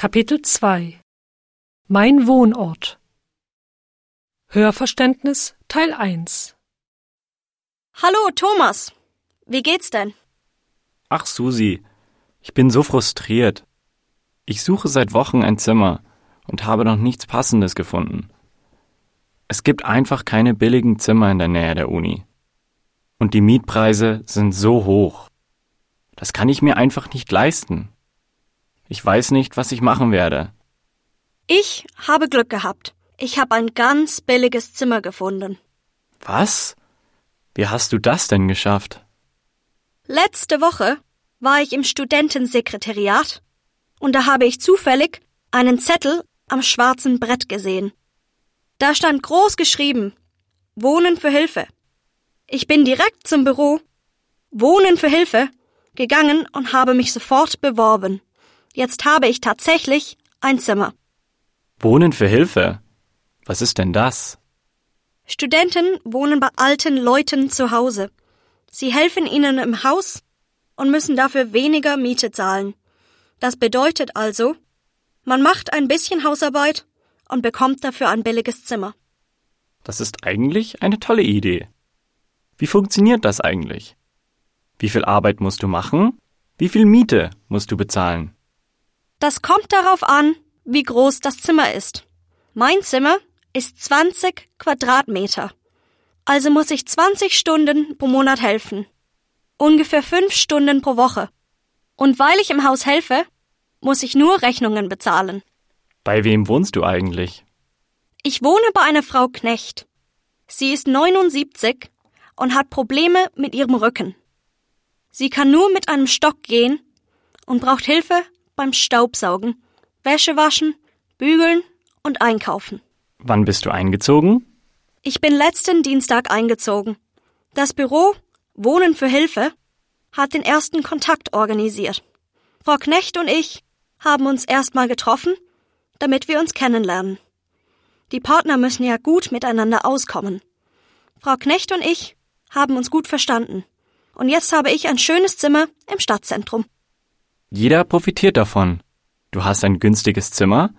Kapitel 2 Mein Wohnort Hörverständnis Teil 1 Hallo, Thomas. Wie geht's denn? Ach, Susi, ich bin so frustriert. Ich suche seit Wochen ein Zimmer und habe noch nichts Passendes gefunden. Es gibt einfach keine billigen Zimmer in der Nähe der Uni. Und die Mietpreise sind so hoch. Das kann ich mir einfach nicht leisten. Ich weiß nicht, was ich machen werde. Ich habe Glück gehabt. Ich habe ein ganz billiges Zimmer gefunden. Was? Wie hast du das denn geschafft? Letzte Woche war ich im Studentensekretariat und da habe ich zufällig einen Zettel am schwarzen Brett gesehen. Da stand groß geschrieben Wohnen für Hilfe. Ich bin direkt zum Büro Wohnen für Hilfe gegangen und habe mich sofort beworben. Jetzt habe ich tatsächlich ein Zimmer. Wohnen für Hilfe? Was ist denn das? Studenten wohnen bei alten Leuten zu Hause. Sie helfen ihnen im Haus und müssen dafür weniger Miete zahlen. Das bedeutet also, man macht ein bisschen Hausarbeit und bekommt dafür ein billiges Zimmer. Das ist eigentlich eine tolle Idee. Wie funktioniert das eigentlich? Wie viel Arbeit musst du machen? Wie viel Miete musst du bezahlen? Das kommt darauf an, wie groß das Zimmer ist. Mein Zimmer ist 20 Quadratmeter. Also muss ich 20 Stunden pro Monat helfen. Ungefähr 5 Stunden pro Woche. Und weil ich im Haus helfe, muss ich nur Rechnungen bezahlen. Bei wem wohnst du eigentlich? Ich wohne bei einer Frau Knecht. Sie ist 79 und hat Probleme mit ihrem Rücken. Sie kann nur mit einem Stock gehen und braucht Hilfe beim Staubsaugen, Wäsche waschen, bügeln und einkaufen. Wann bist du eingezogen? Ich bin letzten Dienstag eingezogen. Das Büro Wohnen für Hilfe hat den ersten Kontakt organisiert. Frau Knecht und ich haben uns erstmal getroffen, damit wir uns kennenlernen. Die Partner müssen ja gut miteinander auskommen. Frau Knecht und ich haben uns gut verstanden. Und jetzt habe ich ein schönes Zimmer im Stadtzentrum. Jeder profitiert davon. Du hast ein günstiges Zimmer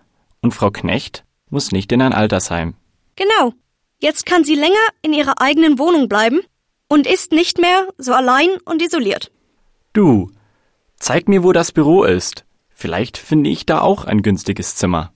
und Frau Knecht muss nicht in ein Altersheim. Genau. Jetzt kann sie länger in ihrer eigenen Wohnung bleiben und ist nicht mehr so allein und isoliert. Du, zeig mir, wo das Büro ist. Vielleicht finde ich da auch ein günstiges Zimmer.